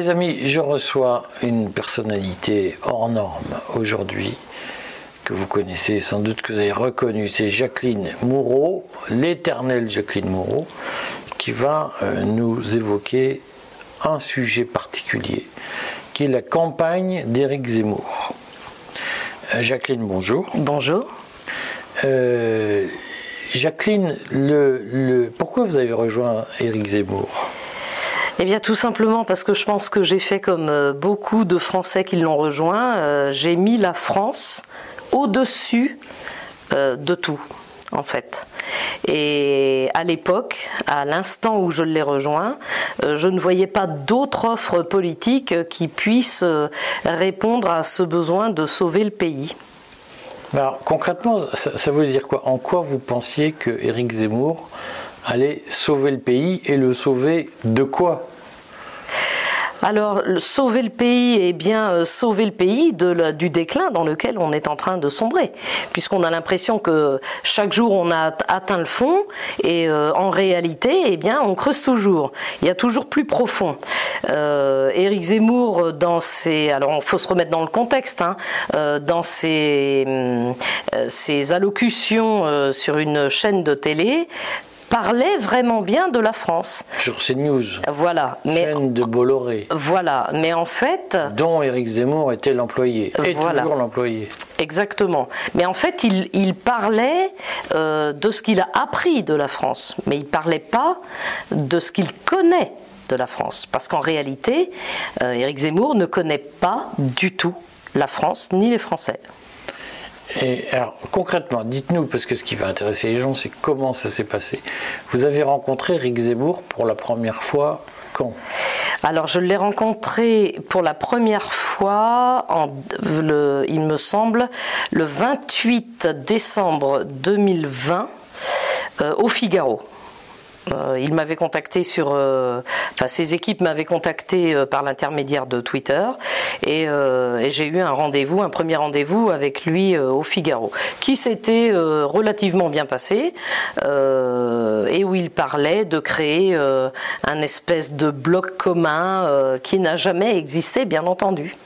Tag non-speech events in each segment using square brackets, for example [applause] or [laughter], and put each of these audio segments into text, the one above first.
Mes amis, je reçois une personnalité hors norme aujourd'hui que vous connaissez sans doute, que vous avez reconnu, c'est Jacqueline Moureau, l'éternelle Jacqueline Moureau, qui va euh, nous évoquer un sujet particulier, qui est la campagne d'Éric Zemmour. Euh, Jacqueline, bonjour. Bonjour. Euh, Jacqueline, le, pourquoi vous avez rejoint Éric Zemmour? Eh bien, tout simplement parce que je pense que j'ai fait comme euh, beaucoup de Français qui l'ont rejoint. j'ai mis la France au-dessus de tout, en fait. Et à l'époque, à l'instant où je l'ai rejoint, je ne voyais pas d'autre offre politique qui puisse répondre à ce besoin de sauver le pays. Alors concrètement, ça, veut dire quoi? En quoi vous pensiez que Éric Zemmour allait sauver le pays et le sauver de quoi? Alors, sauver le pays, et bien, euh, sauver le pays du déclin dans lequel on est en train de sombrer, puisqu'on a l'impression que chaque jour on a atteint le fond, et euh, en réalité, eh bien, on creuse toujours. Il y a toujours plus profond. Euh, Éric Zemmour, dans ses, alors, il faut se remettre dans le contexte, hein, dans ses, ses allocutions sur une chaîne de télé, parlait vraiment bien de la France. Sur CNews. Voilà. Mais, chaîne de Bolloré. Voilà. Mais en fait. Dont Éric Zemmour était l'employé. Et toujours l'employé. Exactement. Mais en fait, il, parlait euh, de ce qu'il a appris de la France. Mais il ne parlait pas de ce qu'il connaît de la France. Parce qu'en réalité, euh, Éric Zemmour ne connaît pas du tout la France ni les Français. Alors, concrètement, dites-nous, parce que ce qui va intéresser les gens, c'est comment ça s'est passé. Vous avez rencontré Rick Zemmour pour la première fois quand? Alors, je l'ai rencontré pour la première fois, il me semble, le 28 décembre 2020 euh, au Figaro. Euh, il m'avait contacté sur, euh, enfin ses équipes m'avaient contacté euh, par l'intermédiaire de Twitter et, j'ai eu un rendez-vous, un premier rendez-vous avec lui au Figaro, qui s'était relativement bien passé et où il parlait de créer un espèce de bloc commun qui n'a jamais existé, bien entendu.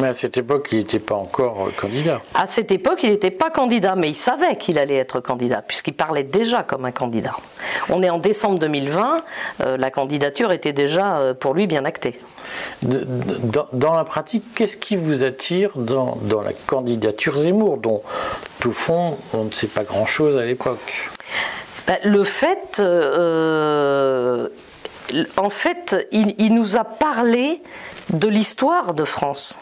Mais à cette époque, il n'était pas encore euh, candidat. À cette époque, il n'était pas candidat, mais il savait qu'il allait être candidat, puisqu'il parlait déjà comme un candidat. On est en décembre 2020, euh, la candidature était déjà euh, pour lui bien actée. dans, la pratique, qu'est-ce qui vous attire dans, la candidature Zemmour, dont, tout fond, on ne sait pas grand-chose à l'époque? Ben, Le fait en fait, il, nous a parlé de l'histoire de France.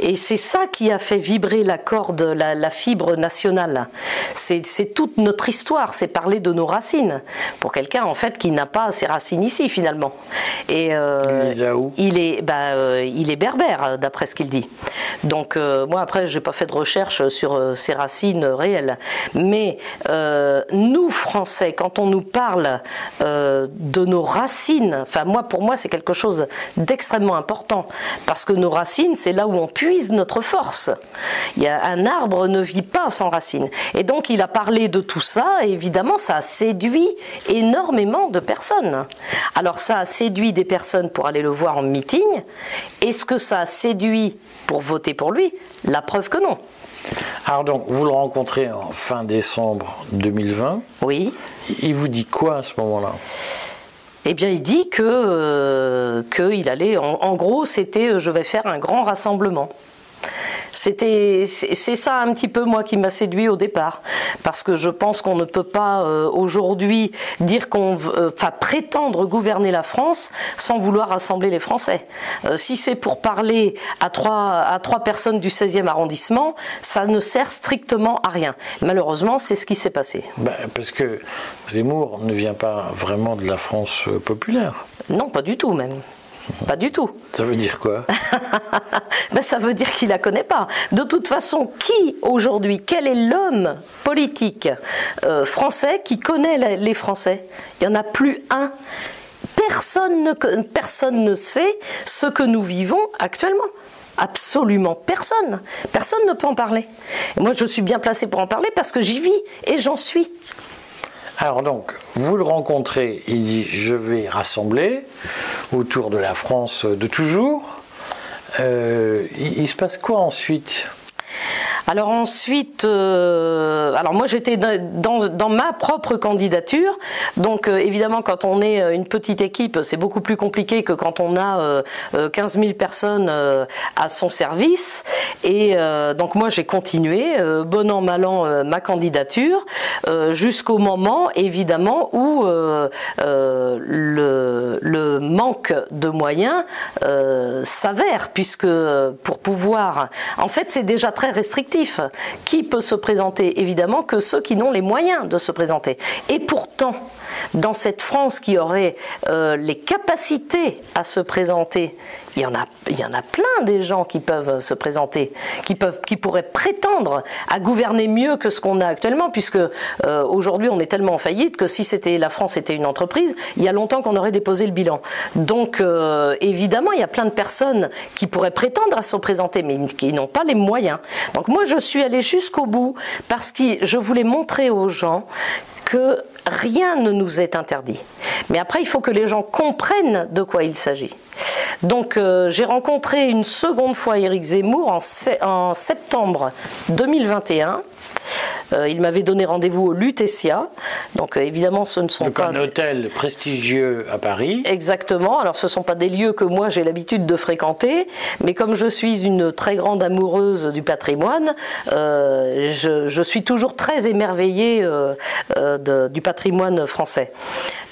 Et c'est ça qui a fait vibrer la corde, la, fibre nationale. C'est toute notre histoire, c'est parler de nos racines. Pour quelqu'un, en fait, qui n'a pas ses racines ici, finalement. Et euh, il est, bah, euh, il est berbère, d'après ce qu'il dit. Donc, euh, moi, après, j'ai pas fait de recherche sur ses racines réelles. Mais nous, Français, quand on nous parle de nos racines, enfin, moi, pour moi, c'est quelque chose d'extrêmement important. Parce que nos racines, c'est là où on puise notre force. Il y a, un arbre ne vit pas sans racines. Et donc il a parlé de tout ça, et évidemment ça a séduit énormément de personnes. Alors ça a séduit des personnes pour aller le voir en meeting. Est-ce que ça a séduit pour voter pour lui? La preuve que non. Alors donc, vous le rencontrez en fin décembre 2020. Oui. Il vous dit quoi à ce moment-là? Eh bien, il dit que euh, qu'il allait, en gros, c'était euh, je vais faire un grand rassemblement. C'était, c'est ça un petit peu moi qui m'a séduit au départ, parce que je pense qu'on ne peut pas euh, aujourd'hui dire qu'on, euh, enfin prétendre gouverner la France sans vouloir rassembler les Français. Euh, si c'est pour parler à trois à trois personnes du 16e arrondissement, ça ne sert strictement à rien. Malheureusement, c'est ce qui s'est passé. Ben, parce que Zemmour ne vient pas vraiment de la France populaire. Non, pas du tout même. Pas du tout. Ça veut dire quoi? [laughs] Ben, Ça veut dire qu'il la connaît pas. De toute façon, qui aujourd'hui, quel est l'homme politique euh, français qui connaît les Français? Il n'y en a plus un. Personne ne, personne ne sait ce que nous vivons actuellement. Absolument personne. Personne ne peut en parler. moi, je suis bien placé pour en parler parce que j'y vis et j'en suis. Alors donc, vous le rencontrez, il dit je vais rassembler autour de la France de toujours. Euh, il, se passe quoi ensuite? Alors ensuite, euh, alors moi j'étais dans, ma propre candidature, donc euh, évidemment quand on est euh, une petite équipe, c'est beaucoup plus compliqué que quand on a 15 000 personnes à son service. Et donc moi j'ai continué, bon an mal an, ma candidature, jusqu'au moment évidemment où le, le, manque de moyens s'avère, puisque pour pouvoir, en fait c'est déjà très restrictif qui peut se présenter Évidemment que ceux qui n'ont les moyens de se présenter. Et pourtant, dans cette France qui aurait euh, les capacités à se présenter, il y, en a, plein des gens qui peuvent se présenter, qui pourraient prétendre à gouverner mieux que ce qu'on a actuellement, puisque euh, aujourd'hui on est tellement en faillite que si c'était la France était une entreprise, il y a longtemps qu'on aurait déposé le bilan. Donc euh, évidemment, il y a plein de personnes qui pourraient prétendre à se présenter, mais qui n'ont pas les moyens. Donc moi, je suis allée jusqu'au bout parce que je voulais montrer aux gens que rien ne nous est interdit. Mais après, il faut que les gens comprennent de quoi il s'agit. Donc, euh, j'ai rencontré une seconde fois Éric Zemmour en, en septembre 2021 euh, il m'avait donné rendez-vous au Lutetia. Donc euh, évidemment, ce ne sont Donc pas... un hôtel prestigieux à Paris. Exactement. Alors ce ne sont pas des lieux que moi j'ai l'habitude de fréquenter, mais comme je suis une très grande amoureuse du patrimoine, euh, je, suis toujours très émerveillée du patrimoine français.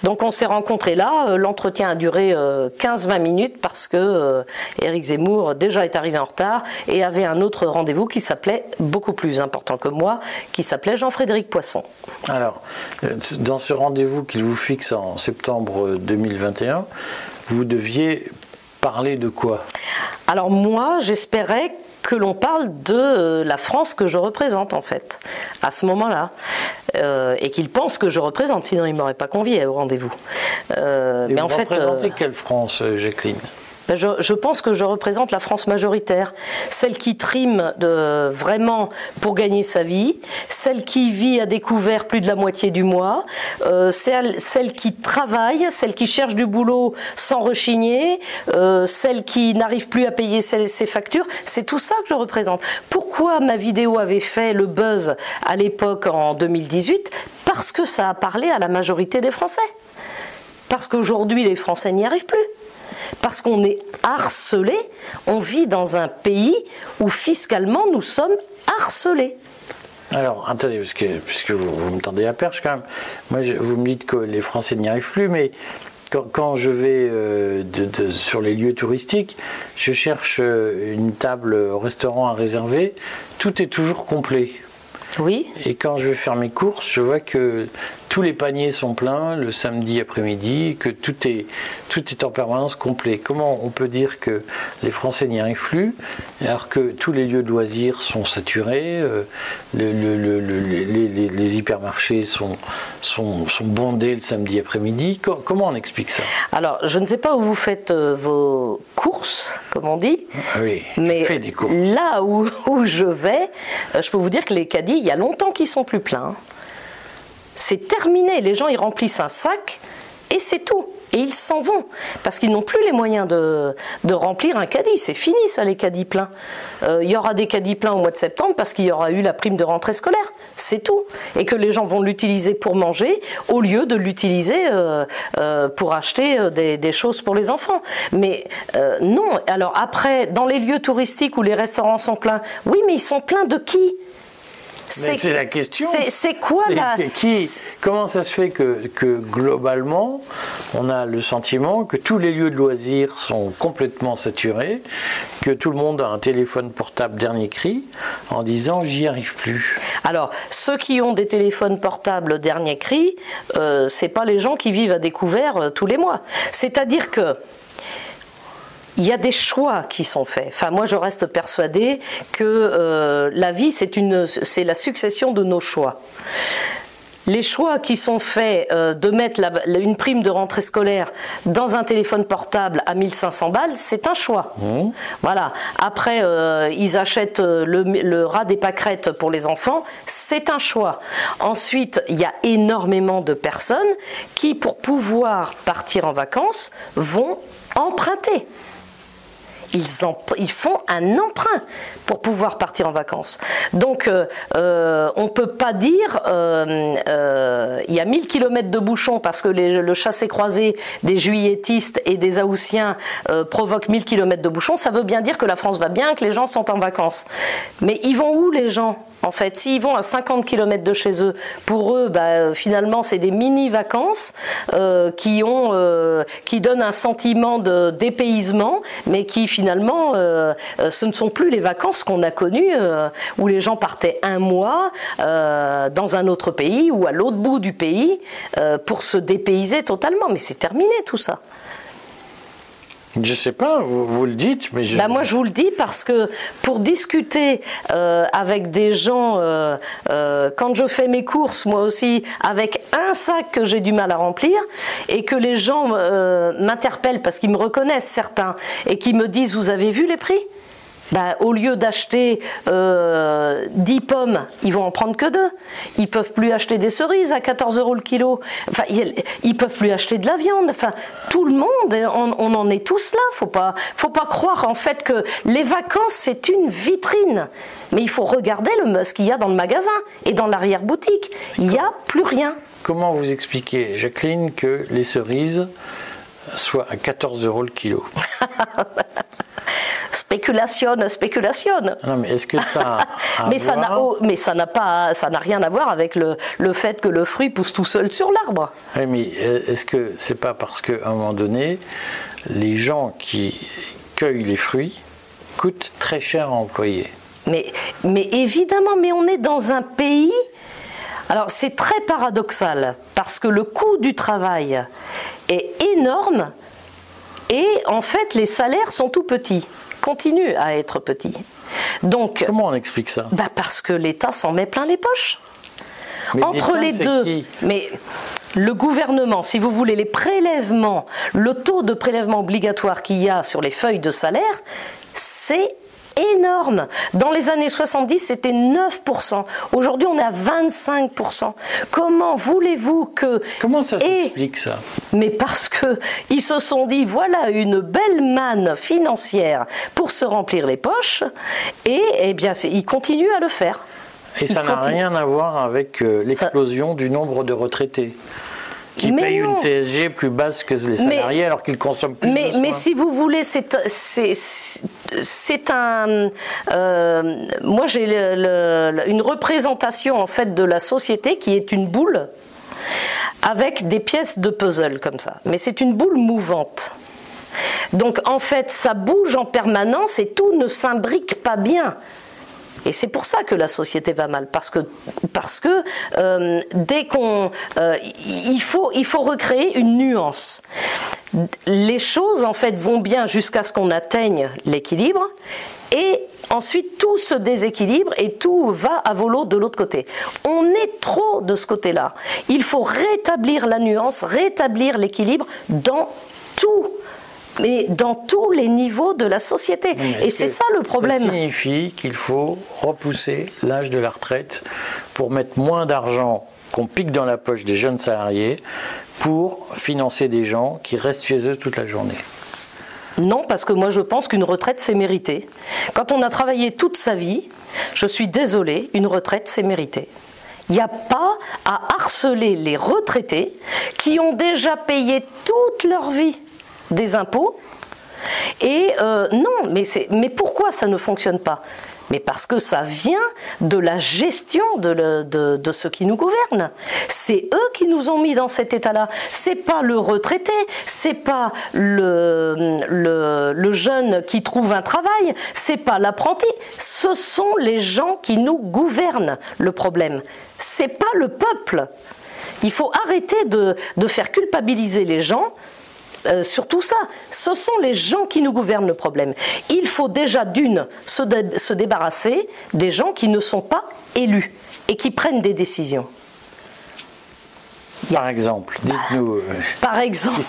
Donc on s'est rencontrés là, l'entretien a duré 15-20 minutes parce que Éric Zemmour déjà est arrivé en retard et avait un autre rendez-vous qui s'appelait beaucoup plus important que moi, qui s'appelait Jean-Frédéric Poisson. Alors, euh, dans ce rendez-vous qu'il vous fixe en septembre 2021, vous deviez parler de quoi? Alors moi, j'espérais que l'on parle de euh, la France que je représente en fait, à ce moment-là, euh, et qu'il pense que je représente, sinon il ne m'aurait pas convié au rendez-vous. mais en fait, représentez quelle France, Jacqueline? Ben, je, pense que je représente la France majoritaire, celle qui trime vraiment pour gagner sa vie, celle qui vit à découvert plus de la moitié du mois, euh, celle, celle, qui travaille, celle qui cherche du boulot sans rechigner, euh, celle qui n'arrive plus à payer ses, ses factures. C'est tout ça que je représente. Pourquoi ma vidéo avait fait le buzz à l'époque en 2018 Parce que ça a parlé à la majorité des Français. Parce qu'aujourd'hui, les Français n'y arrivent plus parce qu'on est harcelé, on vit dans un pays où fiscalement nous sommes harcelés. Alors, attendez, parce que, puisque vous, me tendez à perche quand même, moi vous me dites que les Français n'y arrivent plus, mais quand, je vais euh, sur les lieux touristiques, je cherche euh, une table au restaurant à réserver, tout est toujours complet. Oui. Et quand je vais faire mes courses, je vois que tous les paniers sont pleins le samedi après-midi, que tout est, tout est en permanence complet. Comment on peut dire que les Français n'y arrivent plus, alors que tous les lieux de loisirs sont saturés, euh, les, hypermarchés sont, sont, sont, bondés le samedi après-midi Comment on explique ça? Alors, je ne sais pas où vous faites euh, vos courses, comme on dit. Ah oui, mais fais des courses. là où, [laughs] où je vais, euh, je peux vous dire que les caddies, il y a longtemps qu'ils sont plus pleins c'est terminé. Les gens, ils remplissent un sac et c'est tout. Et ils s'en vont parce qu'ils n'ont plus les moyens de, remplir un caddie. C'est fini ça, les caddies pleins. Euh, il y aura des caddies pleins au mois de septembre parce qu'il y aura eu la prime de rentrée scolaire. C'est tout. Et que les gens vont l'utiliser pour manger au lieu de l'utiliser euh, euh, pour acheter des, des, choses pour les enfants. Mais non. Alors après, dans les lieux touristiques où les restaurants sont pleins, oui, mais ils sont pleins de qui? C'est la question. C'est quoi la. Qui, comment ça se fait que, que, globalement, on a le sentiment que tous les lieux de loisirs sont complètement saturés, que tout le monde a un téléphone portable dernier cri en disant j'y arrive plus Alors, ceux qui ont des téléphones portables dernier cri, euh, c'est pas les gens qui vivent à découvert euh, tous les mois. C'est-à-dire que il y a des choix qui sont faits. Enfin, moi, je reste persuadée que euh, la vie, c'est une, c'est la succession de nos choix. les choix qui sont faits euh, de mettre une prime de rentrée scolaire dans un téléphone portable à 1500 balles, c'est un choix. Mmh. Voilà. Après, euh, ils achètent euh, le, rat des pâquerettes pour les enfants, c'est un choix. Ensuite, il y a énormément de personnes qui, pour pouvoir partir en vacances, vont emprunter ils, font un emprunt pour pouvoir partir en vacances. Donc, euh, euh, on ne peut pas dire euh, il y a 1000 km de bouchons parce que le chassé-croisé des juilletistes et des Haussiens provoque 1000 km de bouchons. Ça veut bien dire que la France va bien, que les gens sont en vacances. Mais ils vont où les gens en fait, s'ils vont à 50 km de chez eux, pour eux, bah, finalement, c'est des mini-vacances qui qui donnent un sentiment de dépaysement, mais qui finalement finalement, euh, euh, ce ne sont plus les vacances qu'on a connues euh, où les gens partaient un mois dans un autre pays ou à l'autre bout du pays pour se dépayser totalement. Mais c'est terminé tout ça. Je sais pas, vous, le dites, mais je... Bah, moi je vous le dis parce que pour discuter avec des gens, quand je fais mes courses, moi aussi, avec un sac que j'ai du mal à remplir, et que les gens m'interpellent parce qu'ils me reconnaissent certains, et qui me disent, vous avez vu les prix? Bah, au lieu d'acheter euh, 10 pommes, ils vont en prendre que deux. Ils peuvent plus acheter des cerises à 14 euros le kilo. Enfin, ils, peuvent plus acheter de la viande. Enfin, tout le monde, on, en est tous là. Faut pas, faut pas croire en fait que les vacances c'est une vitrine. Mais il faut regarder le, ce qu'il y a dans le magasin et dans l'arrière boutique. Il n'y a plus rien. Comment vous expliquez, Jacqueline, que les cerises soient à 14 euros le kilo? [laughs] spéculation, spéculation. Non, mais est-ce que ça [laughs] mais, ça n'a, mais ça n'a pas, ça n'a rien à voir avec le, le, fait que le fruit pousse tout seul sur l'arbre. Oui, mais euh, est-ce que c'est pas parce qu'à un moment donné, les gens qui cueillent les fruits coûtent très cher à employer? Mais, mais évidemment, mais on est dans un pays. Alors c'est très paradoxal parce que le coût du travail est énorme et en fait les salaires sont tout petits continue à être petit. Donc, Comment on explique ça? bah Parce que l'État s'en met plein les poches. Entre les deux, mais le gouvernement, si vous voulez, les prélèvements, le taux de prélèvement obligatoire qu'il y a sur les feuilles de salaire, c'est énorme. Dans les années 70, c'était 9%. Aujourd'hui, on est à 25%. Comment voulez-vous que... Comment ça s'explique ça? Mais parce que ils se sont dit, voilà une belle manne financière pour se remplir les poches, et eh bien, ils continuent à le faire. Et ça n'a rien à voir avec euh, l'explosion du nombre de retraités qui payent une CSG plus basse que les salariés alors qu'ils consomment plus mais, de soins. Mais si vous voulez, c'est un. Euh, moi, j'ai une représentation en fait de la société qui est une boule avec des pièces de puzzle comme ça. Mais c'est une boule mouvante. Donc en fait, ça bouge en permanence et tout ne s'imbrique pas bien. Et c'est pour ça que la société va mal, parce que, euh, dès qu'on... Euh, faut, il faut recréer une nuance. Les choses, en fait, vont bien jusqu'à ce qu'on atteigne l'équilibre, et ensuite tout se déséquilibre et tout va à volo de l'autre côté. On est trop de ce côté-là. Il faut rétablir la nuance, rétablir l'équilibre dans tout mais dans tous les niveaux de la société. Et c'est ça le problème. Ça signifie qu'il faut repousser l'âge de la retraite pour mettre moins d'argent qu'on pique dans la poche des jeunes salariés pour financer des gens qui restent chez eux toute la journée? Non, parce que moi je pense qu'une retraite c'est mérité. Quand on a travaillé toute sa vie, je suis désolée, une retraite c'est mérité. Il n'y a pas à harceler les retraités qui ont déjà payé toute leur vie des impôts. Et euh, non, mais, mais pourquoi ça ne fonctionne pas? Mais parce que ça vient de la gestion de, de, ceux qui nous gouvernent. C'est eux qui nous ont mis dans cet état-là. C'est pas le retraité, c'est pas le, le, le, jeune qui trouve un travail, c'est pas l'apprenti. Ce sont les gens qui nous gouvernent. Le problème, c'est pas le peuple. Il faut arrêter de, de faire culpabiliser les gens euh, sur tout ça. Ce sont les gens qui nous gouvernent le problème. Il faut déjà d'une se, se débarrasser des gens qui ne sont pas élus et qui prennent des décisions. Par exemple, dites-nous. Euh, Par exemple,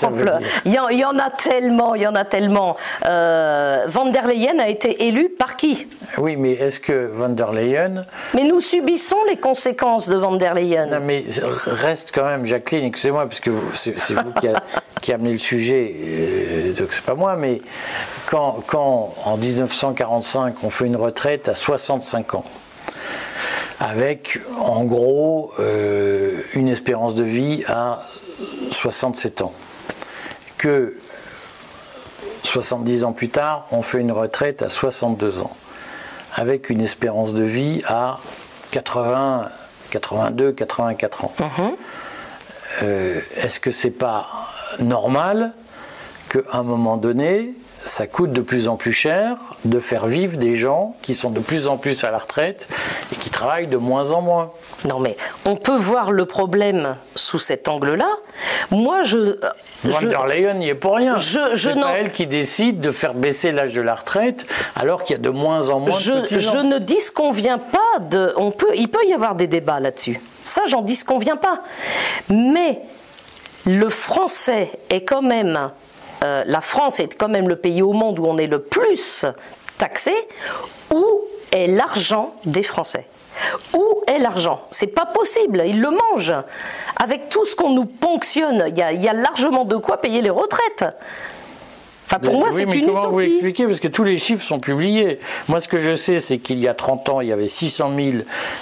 il y, en a tellement, il y en a tellement. Euh, Van der Leyen a été élu par qui? Oui, mais est-ce que Van der Leyen. Mais nous subissons les conséquences de Van der Leyen. Non, mais reste quand même, Jacqueline, excusez-moi, parce que c'est vous qui, a, qui amené le sujet, euh, donc c'est pas moi, mais quand, quand en 1945 on fait une retraite à 65 ans, avec en gros euh, une espérance de vie à 67 ans. Que 70 ans plus tard, on fait une retraite à 62 ans, avec une espérance de vie à 80, 82, 84 ans. Mhm. Euh, est-ce que c'est pas normal qu'à un moment donné, ça coûte de plus en plus cher de faire vivre des gens qui sont de plus en plus à la retraite et qui travaillent de moins en moins. Non mais on peut voir le problème sous cet angle-là. Moi je... Van der Leyen n'y est pour rien. Je, pas elle qui décide de faire baisser l'âge de la retraite alors qu'il y a de moins en moins je, de petits Je ne disconviens pas de... On peut, il peut y avoir des débats là-dessus. Ça, j'en disconviens pas. Mais le français est quand même euh, la France est quand même le pays au monde où on est le plus taxé, où est l'argent des Français? Où est l'argent? C'est pas possible, ils le mangent. Avec tout ce qu'on nous ponctionne, il y, a largement de quoi payer les retraites pour moi, c'est une comment vous l'expliquez Parce que tous les chiffres sont publiés. Moi, ce que je sais, c'est qu'il y a 30 ans, il y avait 600 000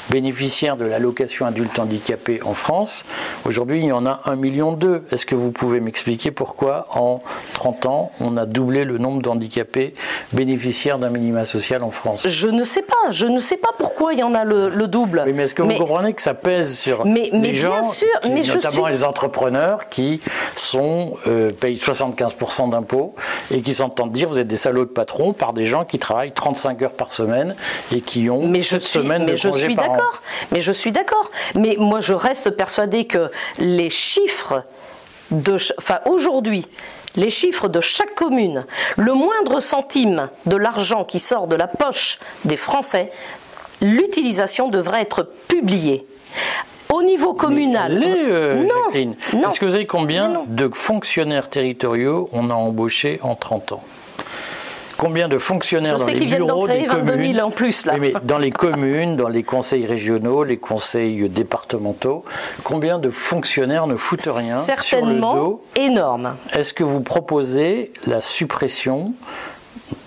bénéficiaires de l'allocation adulte handicapé en France. Aujourd'hui, il y en a 1,2 million. Est-ce que vous pouvez m'expliquer pourquoi, en 30 ans, on a doublé le nombre d'handicapés bénéficiaires d'un minima social en France? Je ne sais pas. Je ne sais pas pourquoi il y en a le, double. mais est-ce que vous comprenez que ça pèse sur mais, les gens, sûr, mais notamment les entrepreneurs qui sont, euh, payent 75% d'impôts et qui s'entendent dire vous êtes des salauds de patrons par des gens qui travaillent 35 heures par semaine et qui ont mais je suis, semaines mais je suis d'accord. Mais je suis d'accord. Mais moi, je reste persuadé que les chiffres de, enfin aujourd'hui, les chiffres de chaque commune, le moindre centime de l'argent qui sort de la poche des Français, l'utilisation devrait être publiée au niveau communal. Euh, non, Est-ce que vous savez combien de fonctionnaires territoriaux on a embauchés en 30 ans? Combien de fonctionnaires dans les bureaux des communes en plus là. Mais dans les communes, dans les conseils régionaux, les conseils départementaux, combien de fonctionnaires ne foutent rien Certainement sur le dos? énorme. Est-ce que vous proposez la suppression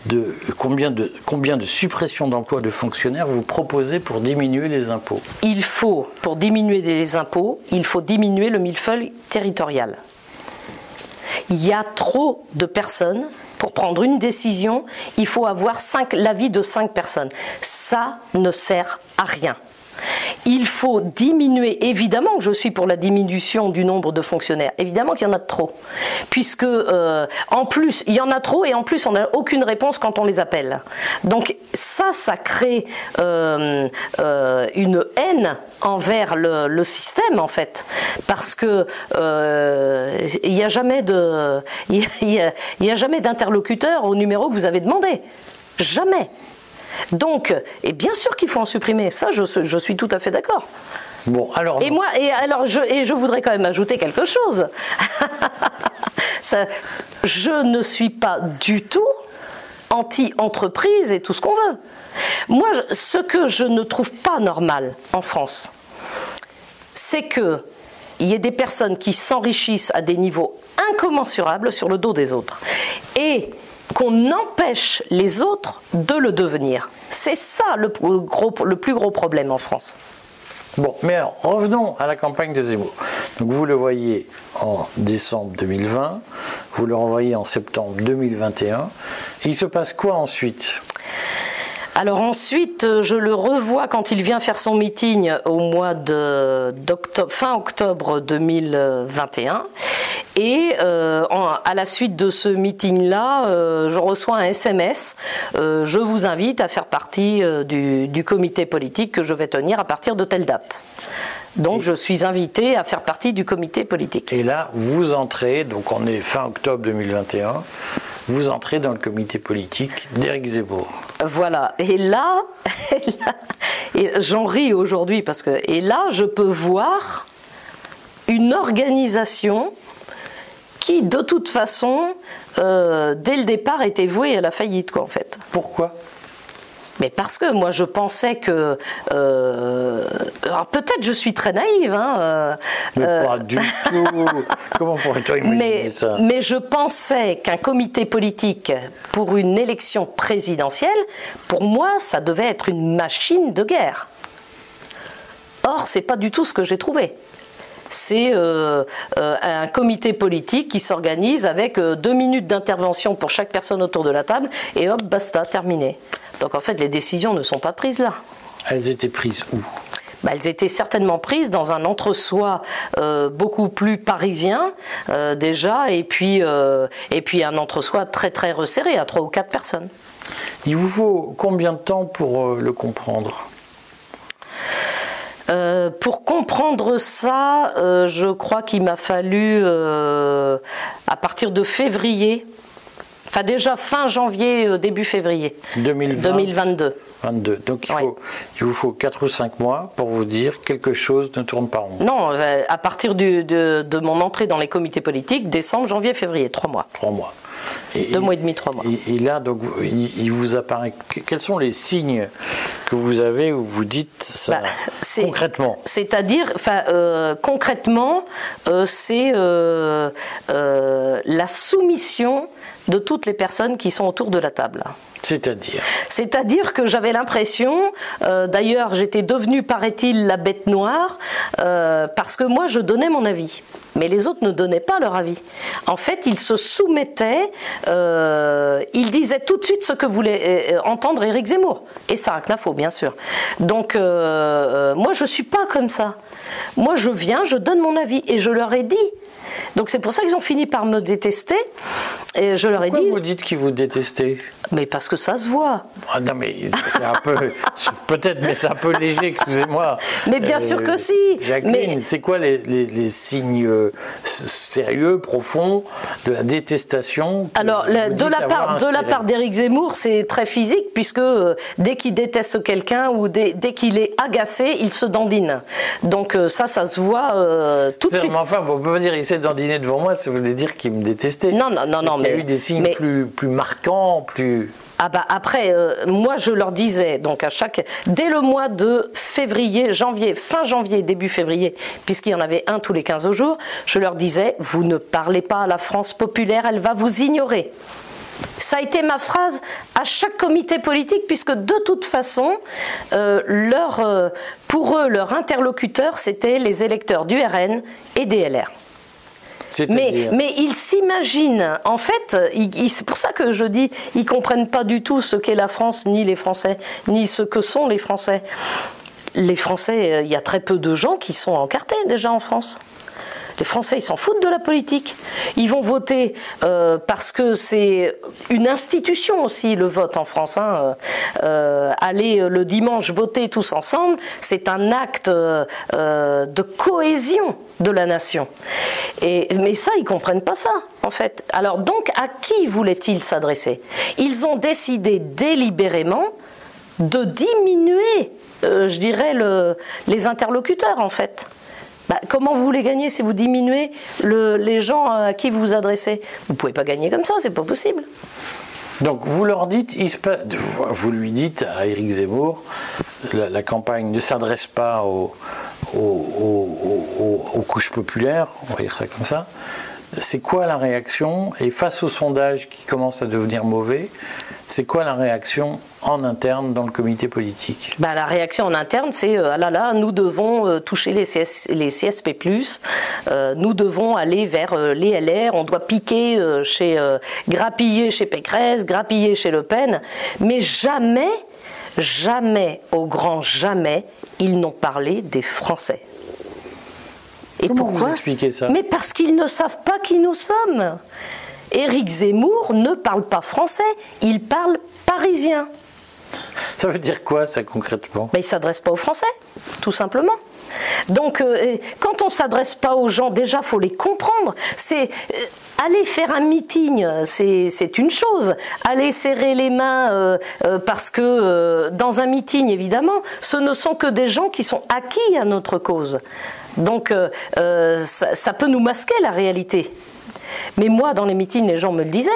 de combien de, combien de suppressions d'emplois de fonctionnaires vous proposez pour diminuer les impôts Il faut, pour diminuer les impôts, il faut diminuer le millefeuille territorial. Il y a trop de personnes. Pour prendre une décision, il faut avoir l'avis de cinq personnes. Ça ne sert à rien. Il faut diminuer, évidemment que je suis pour la diminution du nombre de fonctionnaires, évidemment qu'il y en a trop, puisque euh, en plus, il y en a trop et en plus on n'a aucune réponse quand on les appelle. Donc ça, ça crée euh, euh, une haine envers le, système en fait, parce que il n'y a jamais d'interlocuteur au numéro que vous avez demandé, jamais. Donc, et bien sûr qu'il faut en supprimer, ça je, suis tout à fait d'accord. Bon, alors. Et moi, et alors, je, et je voudrais quand même ajouter quelque chose. [laughs] je ne suis pas du tout anti-entreprise et tout ce qu'on veut. Moi, ce que je ne trouve pas normal en France, c'est que il y ait des personnes qui s'enrichissent à des niveaux incommensurables sur le dos des autres. Et qu'on empêche les autres de le devenir. C'est ça le, plus gros problème en France. Bon, mais alors, revenons à la campagne de Zemmour. Donc vous le voyez en décembre 2020, vous le revoyez en septembre 2021. il se passe quoi ensuite? Alors ensuite, euh, je le revois quand il vient faire son meeting au mois de fin octobre 2021. Et euh, à la suite de ce meeting-là, euh, je reçois un SMS. je vous invite à faire partie du, du, comité politique que je vais tenir à partir de telle date. Donc je suis invité à faire partie du comité politique. Et là, vous entrez, donc on est fin octobre 2021 vous entrez dans le comité politique d'Éric Zemmour. Voilà, [laughs] et là, et j'en ris aujourd'hui parce que, et là, je peux voir une organisation qui, de toute façon, euh, dès le départ, était vouée à la faillite, quoi, en fait. Pourquoi? Mais parce que moi je pensais que euh, alors peut-être je suis très naïve hein, euh, mais pas du tout. [laughs] Comment pourrais-tu imaginer mais, ça? mais je pensais qu'un comité politique pour une élection présidentielle pour moi ça devait être une machine de guerre. Or c'est pas du tout ce que j'ai trouvé. C'est euh, euh, un comité politique qui s'organise avec euh, deux minutes d'intervention pour chaque personne autour de la table et hop, basta, terminé. Donc en fait, les décisions ne sont pas prises là. Elles étaient prises où? Bah, elles étaient certainement prises dans un entre-soi beaucoup plus parisien déjà, et puis, et puis un entre-soi très très resserré à trois ou quatre personnes. Il vous faut combien de temps pour le comprendre? Euh, pour comprendre ça, euh, je crois qu'il m'a fallu, euh, à partir de février, enfin déjà fin janvier, début février 2022. 22. Donc il, faut, il, vous faut 4 ou 5 mois pour vous dire quelque chose ne tourne pas rond. Non, à partir de, de, mon entrée dans les comités politiques, décembre, janvier, février, 3 mois. 3 mois. Deux mois et demi, trois mois. Et, là, donc, il, vous apparaît. Quels sont les signes que vous avez où vous dites ça bah, concrètement? C'est-à-dire, enfin, euh, concrètement, euh, c'est euh, la soumission de toutes les personnes qui sont autour de la table. C'est-à-dire C'est-à-dire que j'avais l'impression, d'ailleurs j'étais devenue, paraît-il, la bête noire, parce que moi je donnais mon avis mais les autres ne donnaient pas leur avis. En fait, ils se soumettaient, euh, ils disaient tout de suite ce que voulait euh, entendre Éric Zemmour, et ça, Knafo, bien sûr. Donc, euh, moi, je ne suis pas comme ça. Moi, je viens, je donne mon avis, et je leur ai dit. Donc c'est pour ça qu'ils ont fini par me détester. Et je leur ai dit. vous dites qu'ils vous détestaient? Mais parce que ça se voit. Ah non mais c'est un peu, [laughs] peut-être, mais c'est un peu léger, excusez-moi. Mais bien sûr que si. Jacqueline, c'est quoi les, les signes sérieux, profond, de la détestation. Alors, de la part de la part d'Éric Zemmour, c'est très physique puisque euh, dès qu'il déteste quelqu'un ou dès, qu'il est agacé, il se dandine. Donc euh, ça, ça se voit euh, tout de suite. enfin, on peut pas dire il s'est dandiné devant moi, ça voulait dire qu'il me détestait. Non, non, non, non. Il y a eu des signes plus plus marquants, plus. Ah bah après, euh, moi je leur disais, donc à chaque, dès le mois de février, janvier, fin janvier, début février, puisqu'il y en avait un tous les 15 jours, je leur disais, vous ne parlez pas à la France populaire, elle va vous ignorer. Ça a été ma phrase à chaque comité politique, puisque de toute façon, euh, leur, euh, pour eux, leur interlocuteur, c'était les électeurs du RN et des LR. Mais, ils s'imaginent, en fait, c'est pour ça que je dis, ils comprennent pas du tout ce qu'est la France, ni les Français, ni ce que sont les Français. Les Français, euh, il y a très peu de gens qui sont encartés déjà en France. Les Français, ils s'en foutent de la politique. Ils vont voter euh, parce que c'est une institution aussi, le vote en France. Hein. Euh, aller le dimanche voter tous ensemble, c'est un acte euh, de cohésion de la nation. Mais ça, ils comprennent pas ça, en fait. Alors donc, à qui voulaient-ils s'adresser? Ils ont décidé délibérément de diminuer, je dirais, le, les interlocuteurs, en fait. Bah, comment vous voulez gagner si vous diminuez les gens à qui vous vous adressez? Vous ne pouvez pas gagner comme ça, c'est pas possible. Donc vous leur dites, vous lui dites à Éric Zemmour, la, campagne ne s'adresse pas aux, aux, couches populaires, on va dire ça comme ça. C'est quoi la réaction Et face au sondage qui commence à devenir mauvais, c'est quoi la réaction en interne dans le comité politique? Bah, La réaction en interne, c'est euh, ah là là, nous devons euh, toucher les, CSP, euh, nous devons aller vers les LR, on doit piquer chez. grappiller chez Pécresse, grappiller chez Le Pen, mais jamais, jamais, au grand jamais, ils n'ont parlé des Français. Et Comment pourquoi vous expliquez ça Mais parce qu'ils ne savent pas qui nous sommes. Éric Zemmour ne parle pas français, il parle parisien. Ça veut dire quoi ça concrètement Mais Il ne s'adresse pas aux Français, tout simplement. Donc, euh, quand on s'adresse pas aux gens, déjà, faut les comprendre. C'est euh, aller faire un meeting, c'est une chose. Aller serrer les mains, euh, parce que dans un meeting, évidemment, ce ne sont que des gens qui sont acquis à notre cause. Donc, ça, ça peut nous masquer la réalité. Mais moi, dans les meetings, les gens me le disaient.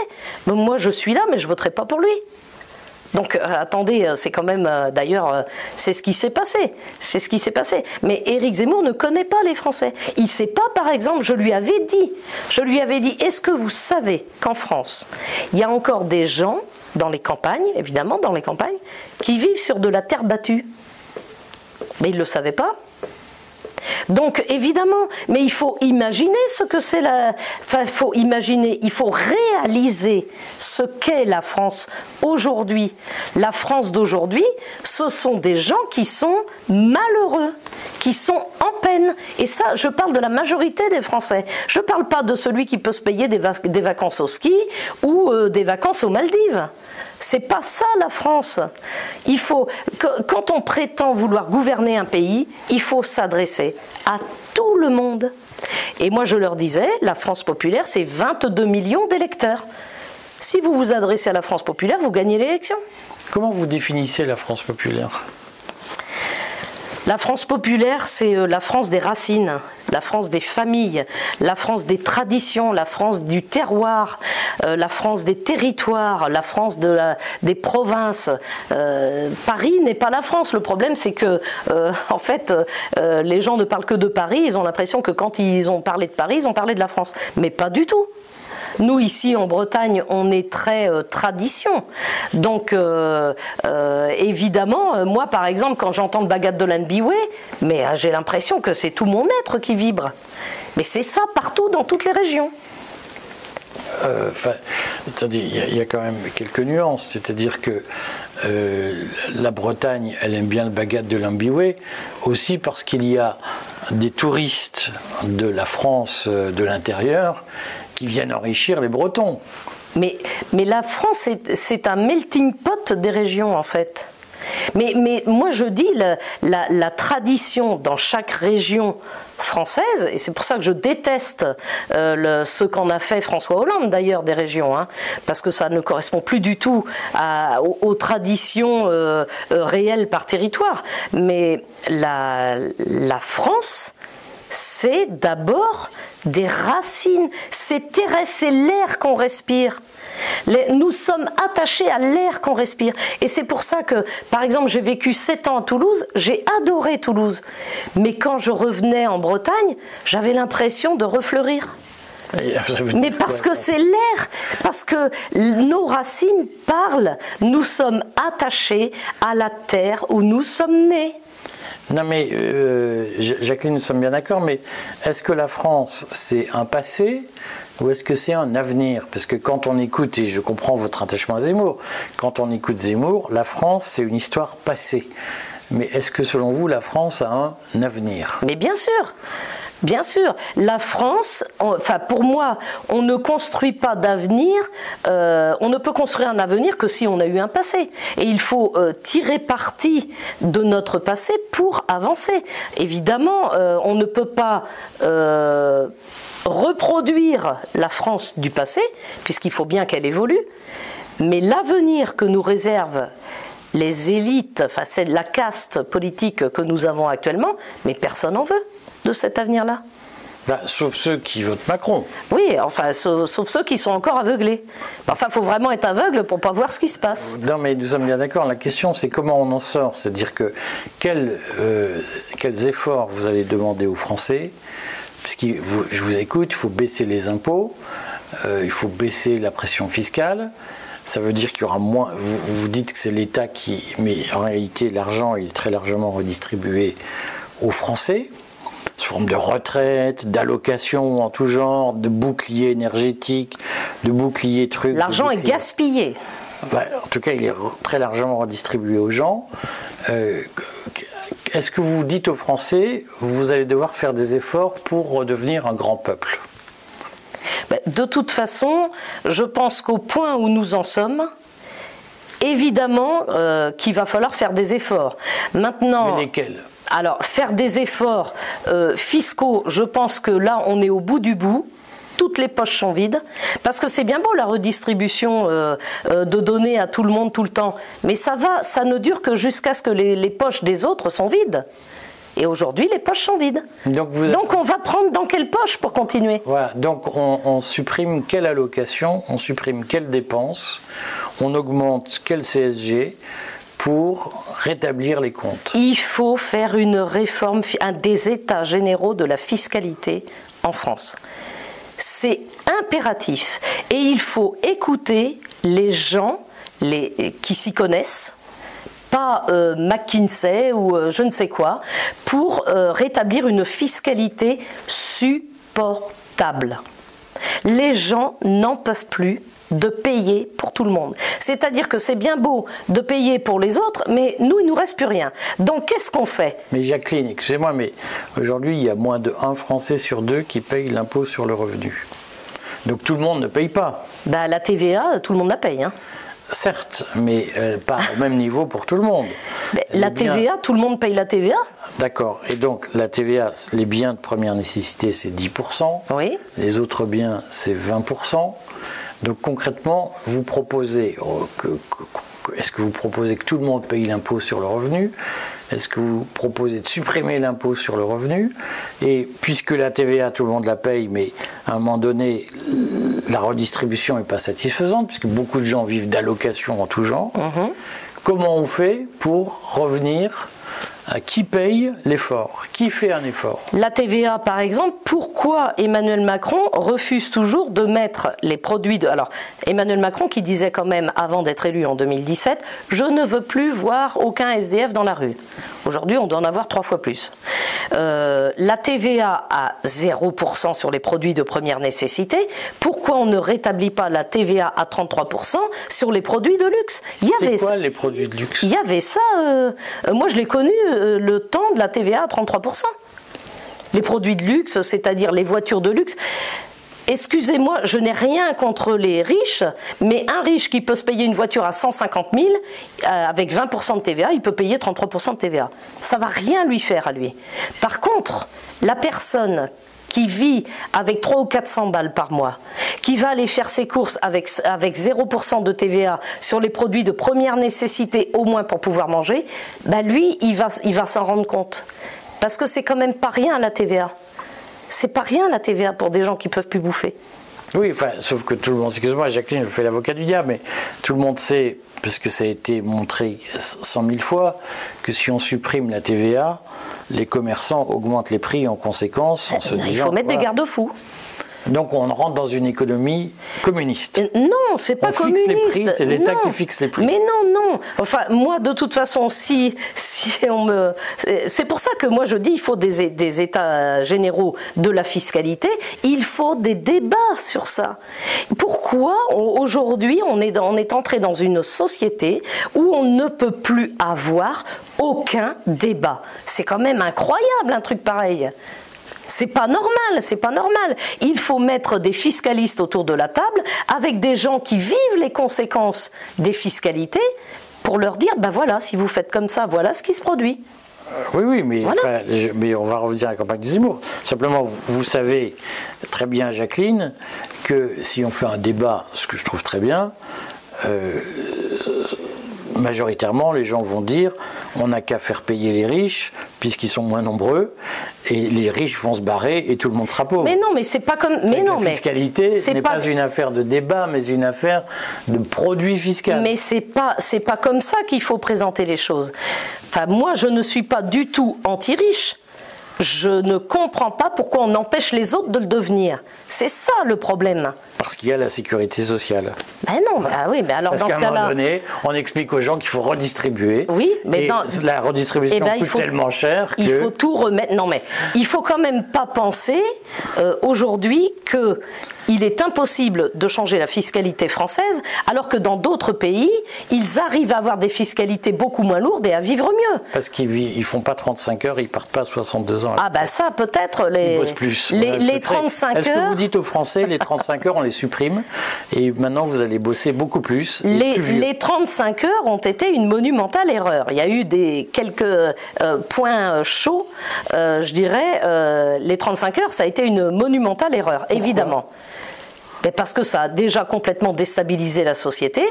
Moi, je suis là, mais je voterai pas pour lui. Donc euh, attendez, euh, c'est quand même euh, d'ailleurs c'est ce qui s'est passé, c'est ce qui s'est passé. Mais Éric Zemmour ne connaît pas les Français. Il ne sait pas, par exemple, je lui avais dit, je lui avais dit, est-ce que vous savez qu'en France, il y a encore des gens dans les campagnes, évidemment dans les campagnes, qui vivent sur de la terre battue? Mais il ne le savait pas. Donc évidemment, mais il faut imaginer ce que c'est la. Enfin, il faut imaginer, il faut réaliser ce qu'est la France aujourd'hui. La France d'aujourd'hui, ce sont des gens qui sont malheureux, qui sont en peine. Et ça, je parle de la majorité des Français. Je ne parle pas de celui qui peut se payer des, vacances au ski ou euh, des vacances aux Maldives. C'est pas ça la France. Il faut, quand on prétend vouloir gouverner un pays, il faut s'adresser à tout le monde. Et moi je leur disais, la France populaire, c'est 22 millions d'électeurs. Si vous vous adressez à la France populaire, vous gagnez l'élection. Comment vous définissez la France populaire? La France populaire, c'est euh, la France des racines, la France des familles, la France des traditions, la France du terroir, euh, la France des territoires, la France des provinces. Euh, Paris n'est pas la France. Le problème, c'est que, [laughs] en fait, les gens ne parlent que de Paris. Ils ont l'impression que quand ils ont parlé de Paris, ils ont parlé de la France. Mais pas du tout. Nous, ici en Bretagne, on est très euh, tradition. Donc, euh, euh, évidemment, moi, par exemple, quand j'entends le bagat de l'Anbiway, mais j'ai l'impression que c'est tout mon être qui vibre. Mais c'est ça partout, dans toutes les régions. Il y, a quand même quelques nuances. C'est-à-dire que la Bretagne, elle aime bien le bagat de l'Ambiway, aussi parce qu'il y a des touristes de la France de l'intérieur qui viennent enrichir les Bretons. Mais, mais la France, c'est un melting pot des régions, en fait. Mais, mais moi, je dis la, tradition dans chaque région française, et c'est pour ça que je déteste euh, ce qu'en a fait François Hollande d'ailleurs des régions, hein, parce que ça ne correspond plus du tout aux, traditions euh, euh, réelles par territoire. Mais la, la France, c'est d'abord des racines, c'est terrestre, c'est l'air qu'on respire. nous sommes attachés à l'air qu'on respire. Et c'est pour ça que, par exemple, j'ai vécu 7 ans à Toulouse, j'ai adoré Toulouse. Mais quand je revenais en Bretagne, j'avais l'impression de refleurir. Mais parce que c'est l'air, parce que nos racines parlent, nous sommes attachés à la terre où nous sommes nés. Non mais, euh, Jacqueline, nous sommes bien d'accord, mais est-ce que la France, c'est un passé ou est-ce que c'est un avenir? Parce que quand on écoute, et je comprends votre attachement à Zemmour, quand on écoute Zemmour, la France, c'est une histoire passée. Mais est-ce que selon vous, la France a un avenir? Mais bien sûr Bien sûr, la France, enfin pour moi, on ne construit pas d'avenir, euh, on ne peut construire un avenir que si on a eu un passé. Et il faut euh, tirer parti de notre passé pour avancer. Évidemment, euh, on ne peut pas reproduire la France du passé, puisqu'il faut bien qu'elle évolue, mais l'avenir que nous réservent les élites, enfin c'est la caste politique que nous avons actuellement, mais personne n'en veut de cet avenir-là bah, sauf ceux qui votent Macron. Oui, enfin, sauf, ceux qui sont encore aveuglés. Enfin, il faut vraiment être aveugle pour pas voir ce qui se passe. Non, mais nous sommes bien d'accord. La question, c'est comment on en sort. C'est-à-dire que euh, quels efforts vous allez demander aux Français? Puisque je vous écoute, il faut baisser les impôts, euh, il faut baisser la pression fiscale. Ça veut dire qu'il y aura moins. Vous, vous dites que c'est l'État qui. Mais en réalité, l'argent, est très largement redistribué aux Français sous forme de retraite, d'allocations en tout genre, de boucliers énergétiques, de boucliers trucs. L'argent est gaspillé. en tout cas, il est très largement redistribué aux gens. Euh, est-ce que vous dites aux Français, vous allez devoir faire des efforts pour redevenir un grand peuple? Ben, De toute façon, je pense qu'au point où nous en sommes, évidemment euh, qu'il va falloir faire des efforts. Maintenant, Mais lesquels? Alors, faire des efforts euh, fiscaux, je pense que là, on est au bout du bout. Toutes les poches sont vides, parce que c'est bien beau la redistribution euh, euh, de données à tout le monde tout le temps, mais ça va, ça ne dure que jusqu'à ce que les, poches des autres sont vides. Et aujourd'hui, les poches sont vides. Donc, on va prendre dans quelle poche pour continuer? Voilà, donc on, on, supprime quelle allocation, on supprime quelle dépense, on augmente quel CSG pour rétablir les comptes. Il faut faire une réforme, un des états généraux de la fiscalité en France. C'est impératif. Et il faut écouter les gens les, qui s'y connaissent, pas euh, McKinsey ou euh, je ne sais quoi, pour euh, rétablir une fiscalité supportable. Les gens n'en peuvent plus de payer pour tout le monde. C'est-à-dire que c'est bien beau de payer pour les autres, mais nous, il ne nous reste plus rien. Donc, qu'est-ce qu'on fait? Mais Jacqueline, excusez-moi, mais aujourd'hui, il y a moins de 1 Français sur deux qui paye l'impôt sur le revenu. Donc, tout le monde ne paye pas. Bah, la TVA, tout le monde la paye. Hein. Certes, mais euh, pas au même niveau pour tout le monde. la TVA, tout le monde paye la TVA D'accord. Et donc, la TVA, les biens de première nécessité, c'est 10%. Oui. Les autres biens, c'est 20%. Donc concrètement, vous proposez euh, que, est-ce que vous proposez que tout le monde paye l'impôt sur le revenu? Est-ce que vous proposez de supprimer l'impôt sur le revenu? Et puisque la TVA, tout le monde la paye, mais à un moment donné, la redistribution n'est pas satisfaisante, puisque beaucoup de gens vivent d'allocations en tout genre, mhm. comment on fait pour revenir qui paye l'effort? Qui fait un effort? La TVA, par exemple, pourquoi Emmanuel Macron refuse toujours de mettre les produits de... Alors, Emmanuel Macron qui disait quand même, avant d'être élu en 2017, je ne veux plus voir aucun SDF dans la rue. Aujourd'hui, on doit en avoir trois fois plus. Euh, la TVA à 0% sur les produits de première nécessité. Pourquoi on ne rétablit pas la TVA à 33% sur les produits de luxe? Il y avait quoi les produits de luxe? Il y avait ça. Euh, moi, je l'ai connu euh, le temps de la TVA à 33%. Les produits de luxe, c'est-à-dire les voitures de luxe. Excusez-moi, je n'ai rien contre les riches, mais un riche qui peut se payer une voiture à 150 000 euh, avec 20% de TVA, il peut payer 33% de TVA. Ça va rien lui faire à lui. Par contre, la personne qui vit avec 3 ou 400 balles par mois, qui va aller faire ses courses avec, avec 0% de TVA sur les produits de première nécessité au moins pour pouvoir manger, bah lui, il va, il va s'en rendre compte. Parce que c'est quand même pas rien la TVA. C'est pas rien la TVA pour des gens qui peuvent plus bouffer. Oui, enfin, sauf que tout le monde, excuse-moi Jacqueline, je fais l'avocat du diable, mais tout le monde sait, puisque ça a été montré cent mille fois, que si on supprime la TVA, les commerçants augmentent les prix en conséquence. En se Il faut mettre des garde-fous. Donc on rentre dans une économie communiste. Euh, non, c'est pas on communiste. Fixe les prix, c'est l'État qui fixe les prix. Mais non, non. Enfin, moi, de toute façon, si, si on me, c'est pour ça que moi je dis, il faut des, des États généraux de la fiscalité. Il faut des débats sur ça. Pourquoi aujourd'hui on est, on est entré dans une société où on ne peut plus avoir aucun débat? C'est quand même incroyable un truc pareil. C'est pas normal, c'est pas normal. Il faut mettre des fiscalistes autour de la table avec des gens qui vivent les conséquences des fiscalités pour leur dire ben voilà, si vous faites comme ça, voilà ce qui se produit. Euh, oui, oui, mais, mais, on va revenir à la campagne de Zemmour. Simplement, vous savez très bien, Jacqueline, que si on fait un débat, ce que je trouve très bien, euh, majoritairement, les gens vont dire on n'a qu'à faire payer les riches, puisqu'ils sont moins nombreux, et les riches vont se barrer et tout le monde sera pauvre. Mais non, mais c'est pas comme. Mais non, la fiscalité n'est pas... une affaire de débat, mais une affaire de produit fiscal. Mais c'est pas c'est pas comme ça qu'il faut présenter les choses. Enfin, moi, je ne suis pas du tout anti-riche je ne comprends pas pourquoi on empêche les autres de le devenir. C'est ça le problème. Parce qu'il y a la sécurité sociale. Ben non, ah oui, mais alors Parce dans ce cas-là. un moment donné, on explique aux gens qu'il faut redistribuer. Oui, mais dans... la redistribution eh ben, coûte tellement cher que. Il faut tout remettre. Non, mais il faut quand même pas penser euh, aujourd'hui que il est impossible de changer la fiscalité française, alors que dans d'autres pays, ils arrivent à avoir des fiscalités beaucoup moins lourdes et à vivre mieux. Parce qu'ils ils font pas 35 heures, ils partent pas à 62 ans. Ah bah ça peut-être les, ils bossent plus. les, les 35 heures. Est-ce que vous dites aux Français les 35 heures on les supprime et maintenant vous allez bosser beaucoup plus les, les 35 heures ont été une monumentale erreur. Il y a eu des quelques euh, points chauds, euh, je dirais. Euh, les 35 heures, ça a été une monumentale erreur, évidemment. Parce que ça a déjà complètement déstabilisé la société.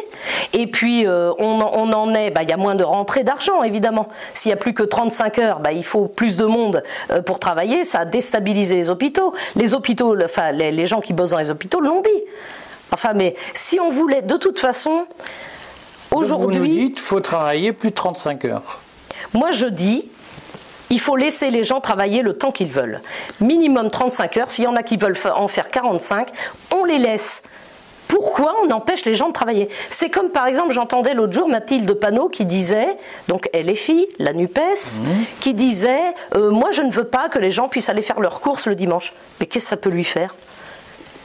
Et puis, on, en est, bah, il y a moins de rentrée d'argent, évidemment. S'il n'y a plus que 35 heures, bah, il faut plus de monde pour travailler. Ça a déstabilisé les hôpitaux. Les hôpitaux, enfin, les, les gens qui bossent dans les hôpitaux l'ont dit. Enfin, mais si on voulait, de toute façon, aujourd'hui. Vous nous dites faut travailler plus de 35 heures. Moi, je dis. Il faut laisser les gens travailler le temps qu'ils veulent. Minimum 35 heures. S'il y en a qui veulent en faire 45, on les laisse. Pourquoi on empêche les gens de travailler? C'est comme par exemple, j'entendais l'autre jour Mathilde Panot qui disait, donc elle est fille, la NUPES, mmh. qui disait euh, Moi je ne veux pas que les gens puissent aller faire leurs courses le dimanche. Mais qu'est-ce que ça peut lui faire?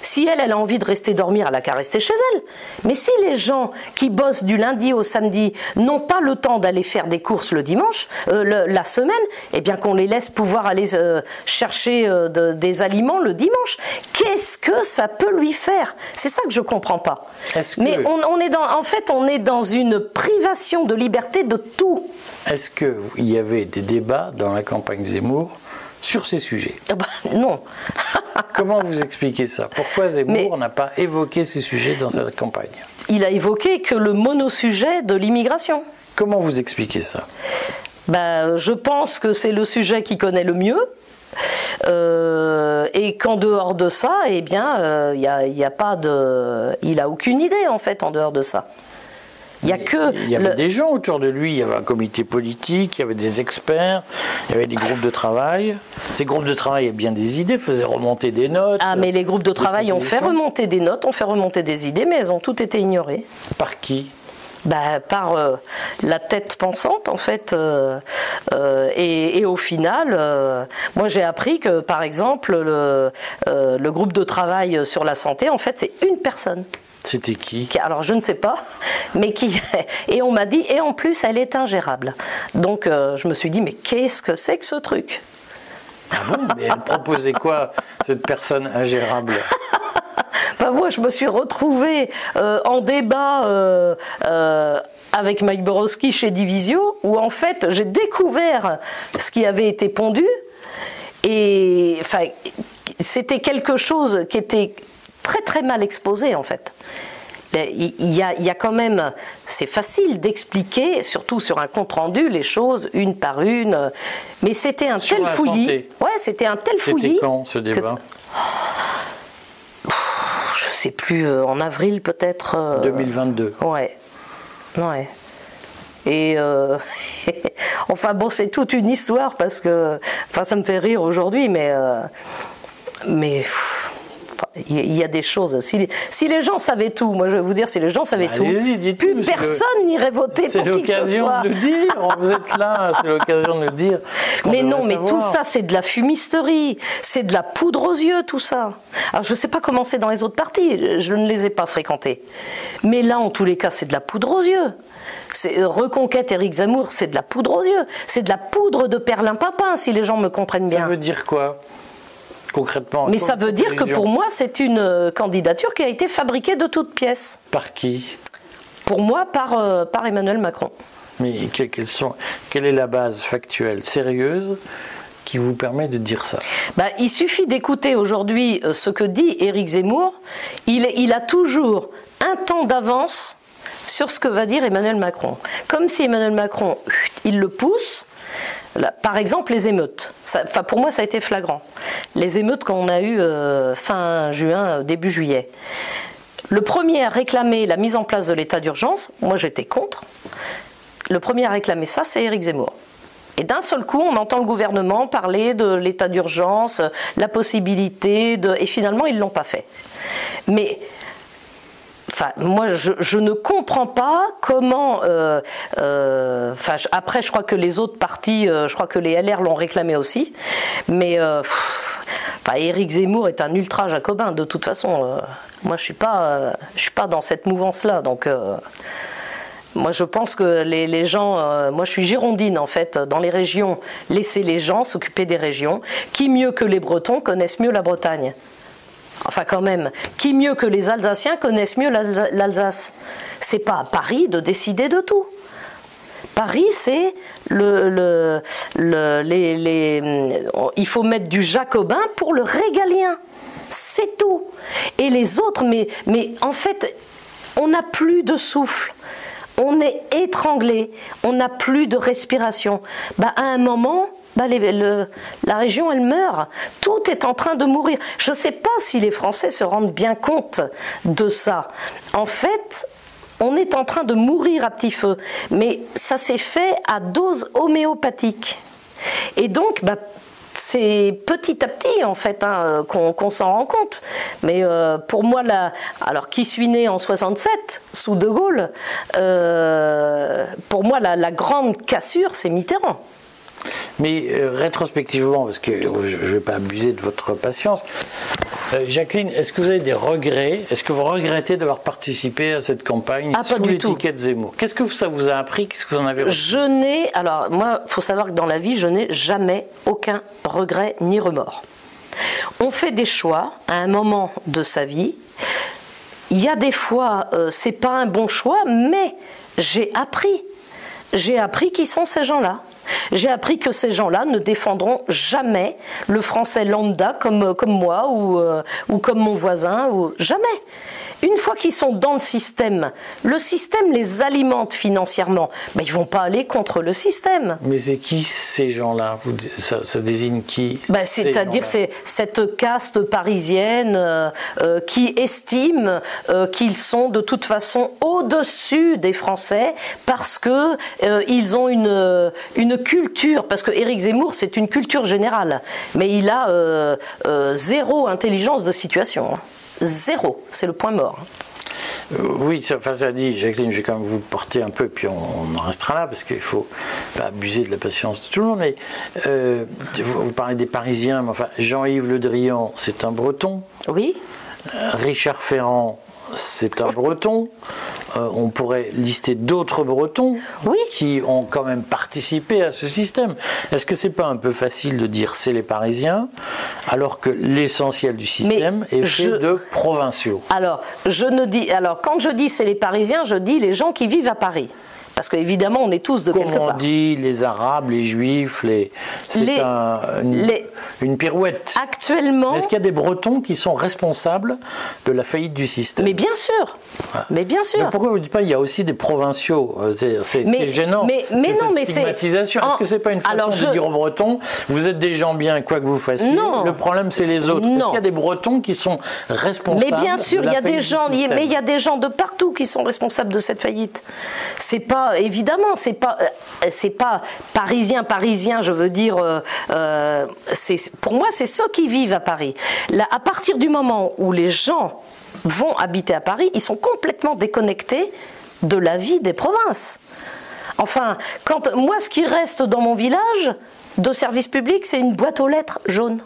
Si elle, elle a envie de rester dormir, elle a qu'à rester chez elle. Mais si les gens qui bossent du lundi au samedi n'ont pas le temps d'aller faire des courses le dimanche, euh, la semaine, eh bien qu'on les laisse pouvoir aller euh, chercher euh, des aliments le dimanche. Qu'est-ce que ça peut lui faire? C'est ça que je comprends pas. Mais on, est dans, en fait, on est dans une privation de liberté de tout. Est-ce qu'il y avait des débats dans la campagne Zemmour sur ces sujets ah bah, Non. [laughs] Comment vous expliquez ça? Pourquoi Zemmour n'a pas évoqué ces sujets dans sa campagne? Il a évoqué que le monosujet de l'immigration. Comment vous expliquez ça? Bah, Je pense que c'est le sujet qu'il connaît le mieux. Euh, et qu'en dehors de ça, eh bien, il euh, n'y a, a, pas de, il a aucune idée en fait en dehors de ça. Il y a que. Il y avait des gens autour de lui. Il y avait un comité politique, il y avait des experts, il y avait des groupes de travail. Ces groupes de travail avaient bien des idées, faisaient remonter des notes. Ah, mais les groupes de travail ont fait remonter des notes, ont fait remonter des idées, mais elles ont toutes été ignorées. Par qui? Bah, par euh, la tête pensante en fait euh, euh, et, au final moi j'ai appris que par exemple le, le, groupe de travail sur la santé en fait c'est une personne c'était qui? Alors je ne sais pas, mais qui [laughs] et on m'a dit et en plus elle est ingérable. Donc euh, je me suis dit mais qu'est-ce que c'est que ce truc? Ah Mais elle proposait quoi cette personne ingérable? [laughs] Bah moi je me suis retrouvée euh, en débat euh, avec Mike Borowski chez Divisio où en fait j'ai découvert ce qui avait été pondu. Et enfin c'était quelque chose qui était très très mal exposé en fait. Il y, a, il y a quand même, c'est facile d'expliquer, surtout sur un compte rendu, les choses une par une. Mais c'était un tel fouillis. Ouais, c'était un tel fouillis. C'était quand ce débat Je sais plus, euh, en avril peut-être. 2022. Euh, ouais, ouais. Et euh, [laughs] enfin bon, c'est toute une histoire parce que, enfin, ça me fait rire aujourd'hui, mais mais il y a des choses. Si les, si les, gens savaient tout, moi je vais vous dire, si les gens savaient bah, tout, plus personne n'irait voter pour qui que ce soit. C'est l'occasion de le dire. [laughs] Vous êtes là, c'est l'occasion de le dire. Mais non, mais tout ça, c'est de la fumisterie, c'est de la poudre aux yeux, tout ça. Alors je ne sais pas comment c'est dans les autres partis, je ne les ai pas fréquentés. Mais là, en tous les cas, c'est de la poudre aux yeux. C'est euh, Reconquête Éric Zemmour, c'est de la poudre aux yeux. C'est de la poudre de perlimpinpin, si les gens me comprennent bien. Ça veut dire quoi? Concrètement. Mais ça veut dire que pour moi, c'est une euh, candidature qui a été fabriquée de toutes pièces. Par qui? Pour moi, par, euh, par Emmanuel Macron. Mais sont, quelle est la base factuelle, sérieuse qui vous permet de dire ça? Bah, Il suffit d'écouter aujourd'hui euh, ce que dit Éric Zemmour. Il, il a toujours un temps d'avance sur ce que va dire Emmanuel Macron. Comme si Emmanuel Macron, il le pousse, par exemple, les émeutes. pour moi, ça a été flagrant. Les émeutes qu'on a eues euh, fin juin, début juillet. Le premier à réclamer la mise en place de l'état d'urgence, moi j'étais contre. Le premier à réclamer ça, c'est Éric Zemmour. Et d'un seul coup, on entend le gouvernement parler de l'état d'urgence, la possibilité de. Et finalement, ils ne l'ont pas fait. Mais Moi, je, ne comprends pas comment. Euh, euh, après, je crois que les autres partis, euh, je crois que les LR l'ont réclamé aussi, mais Éric Zemmour est un ultra jacobin de toute façon. moi, je suis pas, suis pas dans cette mouvance-là, donc. Moi, je pense que les, gens, euh, moi je suis girondine en fait, dans les régions, laisser les gens s'occuper des régions. Qui mieux que les Bretons connaissent mieux la Bretagne Enfin, quand même, qui mieux que les Alsaciens connaissent mieux l'Alsace? C'est pas à Paris de décider de tout. Paris, c'est le, les, il faut mettre du jacobin pour le régalien. C'est tout. Et les autres, mais, mais en fait, on n'a plus de souffle on est étranglé, on n'a plus de respiration. Bah, à un moment, bah, la région, elle meurt. Tout est en train de mourir. Je ne sais pas si les Français se rendent bien compte de ça. En fait, on est en train de mourir à petit feu. Mais ça s'est fait à dose homéopathique. Et donc, bah, c'est petit à petit en fait hein, qu'on s'en rend compte. Mais euh, pour moi, alors qui suis né en 67 sous De Gaulle, euh, pour moi la grande cassure, c'est Mitterrand. Mais euh, rétrospectivement, parce que je ne vais pas abuser de votre patience, euh, Jacqueline, est-ce que vous avez des regrets? Est-ce que vous regrettez d'avoir participé à cette campagne ah, sous l'étiquette Zemmour? Qu'est-ce que ça vous a appris? Qu'est-ce que vous en avez Je n'ai, alors moi, il faut savoir que dans la vie, je n'ai jamais aucun regret ni remords. On fait des choix à un moment de sa vie. Il y a des fois, euh, c'est pas un bon choix, mais j'ai appris. J'ai appris qui sont ces gens-là. J'ai appris que ces gens-là ne défendront jamais le français lambda comme, moi ou, euh, ou comme mon voisin, ou jamais. Une fois qu'ils sont dans le système, le système les alimente financièrement, mais ils vont pas aller contre le système. Mais c'est qui ces gens-là? Ça, désigne qui bah, C'est-à-dire c'est cette caste parisienne euh, euh, qui estime qu'ils sont de toute façon au-dessus des Français parce que ils ont une, une culture, parce que Éric Zemmour, c'est une culture générale, mais il a euh, euh, zéro intelligence de situation. Zéro, c'est le point mort. Euh, oui, ça, enfin, ça dit, Jacqueline, je vais quand même vous porter un peu, puis on, en restera là, parce qu'il ne faut pas abuser de la patience de tout le monde. Mais vous, parlez des Parisiens, mais enfin, Jean-Yves Le Drian, c'est un Breton. Oui. Richard Ferrand, c'est un breton. Euh, on pourrait lister d'autres bretons qui ont quand même participé à ce système. Est-ce que c'est pas un peu facile de dire c'est les Parisiens alors que l'essentiel du système est fait de provinciaux? Alors, je ne dis alors quand je dis c'est les Parisiens, je dis les gens qui vivent à Paris. Parce qu'évidemment, on est tous de quelque part. on dit les Arabes, les Juifs, les... c'est une, pirouette. Actuellement. Est-ce qu'il y a des Bretons qui sont responsables de la faillite du système? Mais bien sûr. Mais bien sûr. pourquoi vous ne dites pas il y a aussi des provinciaux euh, C'est gênant. Mais, mais non, mais c'est. Est-ce que c'est pas une façon de dire aux Bretons vous êtes des gens bien, quoi que vous fassiez Non. Le problème, c'est les autres. Est-ce qu'il y a des Bretons qui sont responsables Mais bien sûr, il y a des gens. Mais il y a des gens de partout qui sont responsables de cette faillite. C'est pas évidemment, c'est pas, euh, c'est pas parisien, parisien, je veux dire, euh, c'est, pour moi, c'est ceux qui vivent à Paris. Là, à partir du moment où les gens vont habiter à Paris, ils sont complètement déconnectés de la vie des provinces. Enfin, quand moi, ce qui reste dans mon village de service public, c'est une boîte aux lettres jaune.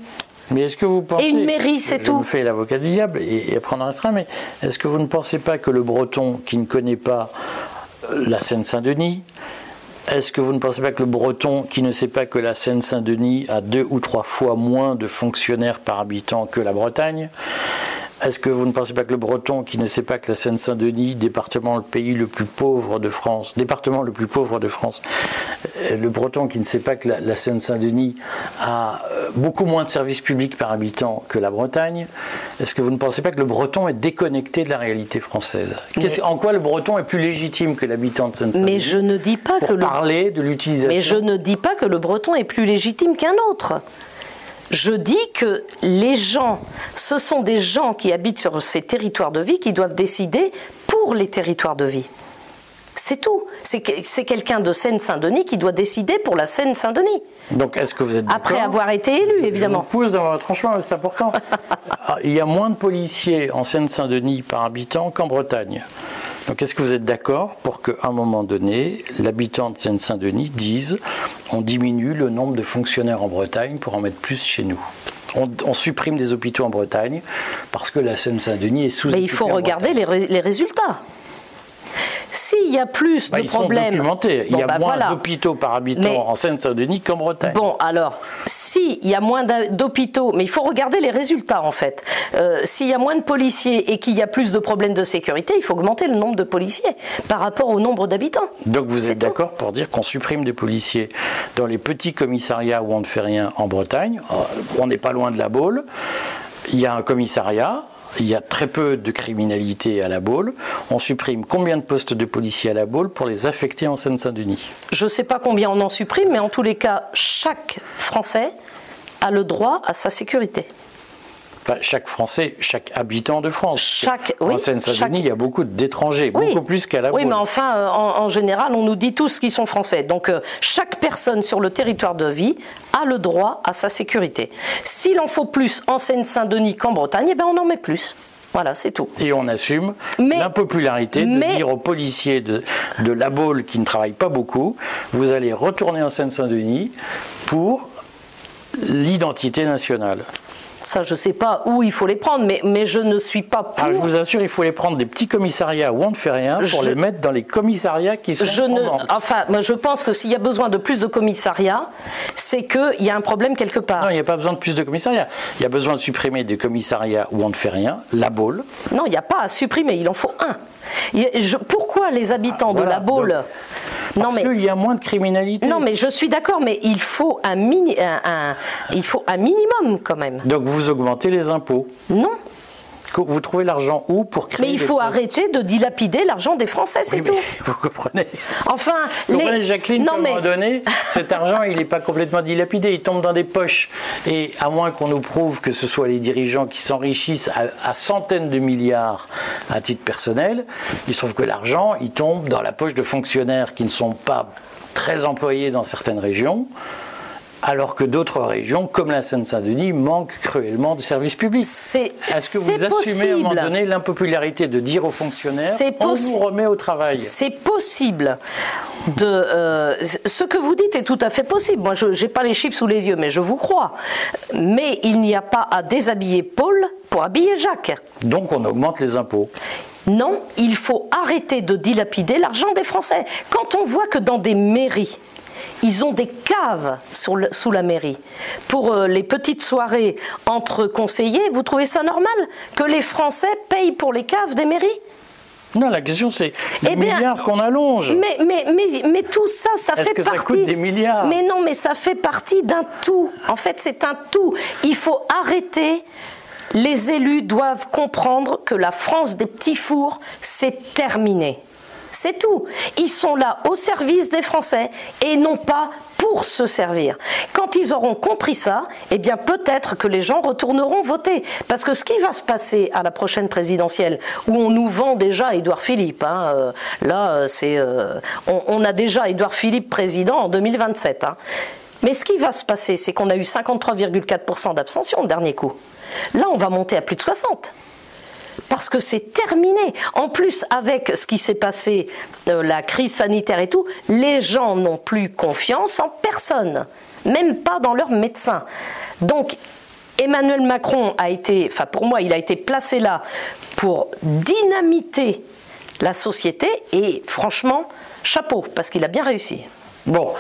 Mais est-ce que vous pensez. Et une mairie, c'est tout. Je vous fais l'avocat du diable et, et prendre un restreint, mais est-ce que vous ne pensez pas que le breton qui ne connaît pas la Seine-Saint-Denis. Est-ce que vous ne pensez pas que le breton, qui ne sait pas que la Seine-Saint-Denis a deux ou trois fois moins de fonctionnaires par habitant que la Bretagne, est-ce que vous ne pensez pas que le Breton, qui ne sait pas que la Seine-Saint-Denis, département le pays le plus pauvre de France, département le plus pauvre de France, euh, le Breton qui ne sait pas que la, Seine-Saint-Denis a euh, beaucoup moins de services publics par habitant que la Bretagne, est-ce que vous ne pensez pas que le Breton est déconnecté de la réalité française? En quoi le Breton est plus légitime que l'habitant de Seine-Saint-Denis? Mais je ne dis pas que parler de l'utilisation. Mais je ne dis pas que le Breton est plus légitime qu'un autre. Je dis que les gens, ce sont des gens qui habitent sur ces territoires de vie qui doivent décider pour les territoires de vie. C'est tout. C'est quelqu'un de Seine-Saint-Denis qui doit décider pour la Seine-Saint-Denis. Donc, est-ce que vous êtes Après avoir été élu, évidemment. Je vous pousse dans votre tranchement, c'est important. [laughs] Ah, il y a moins de policiers en Seine-Saint-Denis par habitant qu'en Bretagne. Donc est-ce que vous êtes d'accord pour qu'à un moment donné, l'habitant de Seine-Saint-Denis dise on diminue le nombre de fonctionnaires en Bretagne pour en mettre plus chez nous? On, supprime des hôpitaux en Bretagne parce que la Seine-Saint-Denis est sous. Mais il faut regarder les, les résultats. S'il y a plus bah, de problèmes. Il y a bah, moins d'hôpitaux par habitant en Seine-Saint-Denis qu'en Bretagne. Bon, alors, s'il y a moins d'hôpitaux, mais il faut regarder les résultats en fait. Euh, s'il y a moins de policiers et qu'il y a plus de problèmes de sécurité, il faut augmenter le nombre de policiers par rapport au nombre d'habitants. Donc vous êtes d'accord pour dire qu'on supprime des policiers dans les petits commissariats où on ne fait rien en Bretagne? Euh, On n'est pas loin de la Baule. Il y a un commissariat, il y a très peu de criminalité à la Baule. On supprime combien de postes de policiers à la Baule pour les affecter en Seine-Saint-Denis? Je ne sais pas combien on en supprime, mais en tous les cas, chaque Français a le droit à sa sécurité chaque Français, chaque habitant de France. Chaque, en Seine-Saint-Denis, il y a beaucoup d'étrangers, beaucoup plus qu'à la Oui, mais enfin, euh, en, général, on nous dit tous qu'ils sont français. Donc, euh, chaque personne sur le territoire de vie a le droit à sa sécurité. S'il en faut plus en Seine-Saint-Denis qu'en Bretagne, eh ben, on en met plus. Voilà, c'est tout. Et on assume l'impopularité de dire aux policiers de, de La Baule qui ne travaillent pas beaucoup, vous allez retourner en Seine-Saint-Denis pour l'identité nationale. Ça, je ne sais pas où il faut les prendre, mais, mais je ne suis pas pour. Ah, je vous assure, il faut les prendre des petits commissariats où on ne fait rien pour les mettre dans les commissariats qui sont je ne... Enfin, moi, je pense que s'il y a besoin de plus de commissariats, c'est qu'il y a un problème quelque part. Non, il n'y a pas besoin de plus de commissariats. Il y a besoin de supprimer des commissariats où on ne fait rien, la Baule. Non, il n'y a pas à supprimer, il en faut un. pourquoi les habitants de la Baule parce qu'il y a moins de criminalité. Non, mais je suis d'accord, mais il faut un, mini, il faut un minimum quand même. Donc vous augmentez les impôts Non. Vous trouvez l'argent où pour créer Mais il faut arrêter de dilapider l'argent des Français, c'est tout. [laughs] Vous comprenez Enfin, vous comprenez, Jacqueline, non, à un moment donné, [laughs] cet argent, il n'est pas complètement dilapidé, il tombe dans des poches. Et à moins qu'on nous prouve que ce soit les dirigeants qui s'enrichissent à, centaines de milliards à titre personnel, il se trouve que l'argent, il tombe dans la poche de fonctionnaires qui ne sont pas très employés dans certaines régions alors que d'autres régions, comme la Seine-Saint-Denis, manquent cruellement de services publics. Est-ce que vous assumez à un moment donné l'impopularité de dire aux fonctionnaires on vous remet au travail C'est possible. De, euh, ce que vous dites est tout à fait possible. Moi, je n'ai pas les chiffres sous les yeux, mais je vous crois. Mais il n'y a pas à déshabiller Paul pour habiller Jacques. Donc on augmente les impôts. Non, il faut arrêter de dilapider l'argent des Français. Quand on voit que dans des mairies, ils ont des caves sous la mairie. Pour euh, les petites soirées entre conseillers, vous trouvez ça normal que les Français payent pour les caves des mairies? Non, la question c'est les eh milliards qu'on allonge. Mais, mais, mais, mais, tout ça, ça fait que partie. Ça coûte des milliards? Mais non, mais ça fait partie d'un tout. En fait, c'est un tout. Il faut arrêter. Les élus doivent comprendre que la France des petits fours, c'est terminé. C'est tout. Ils sont là au service des Français et non pas pour se servir. Quand ils auront compris ça, eh bien peut-être que les gens retourneront voter. Parce que ce qui va se passer à la prochaine présidentielle, où on nous vend déjà Édouard Philippe, hein, euh, là euh, c'est, euh, on, a déjà Édouard Philippe président en 2027. Hein. Mais ce qui va se passer, c'est qu'on a eu 53,4% d'abstention le dernier coup. Là, on va monter à plus de 60 parce que c'est terminé. En plus, avec ce qui s'est passé, euh, la crise sanitaire et tout, les gens n'ont plus confiance en personne, même pas dans leurs médecins. Donc, Emmanuel Macron a été, enfin pour moi, il a été placé là pour dynamiter la société et franchement, chapeau, parce qu'il a bien réussi. Bon,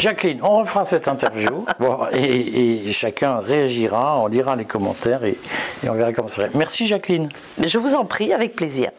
Jacqueline, on refera cette interview [laughs] et, chacun réagira, on lira les commentaires et, et on verra comment ça va. Merci Jacqueline. Je vous en prie, avec plaisir.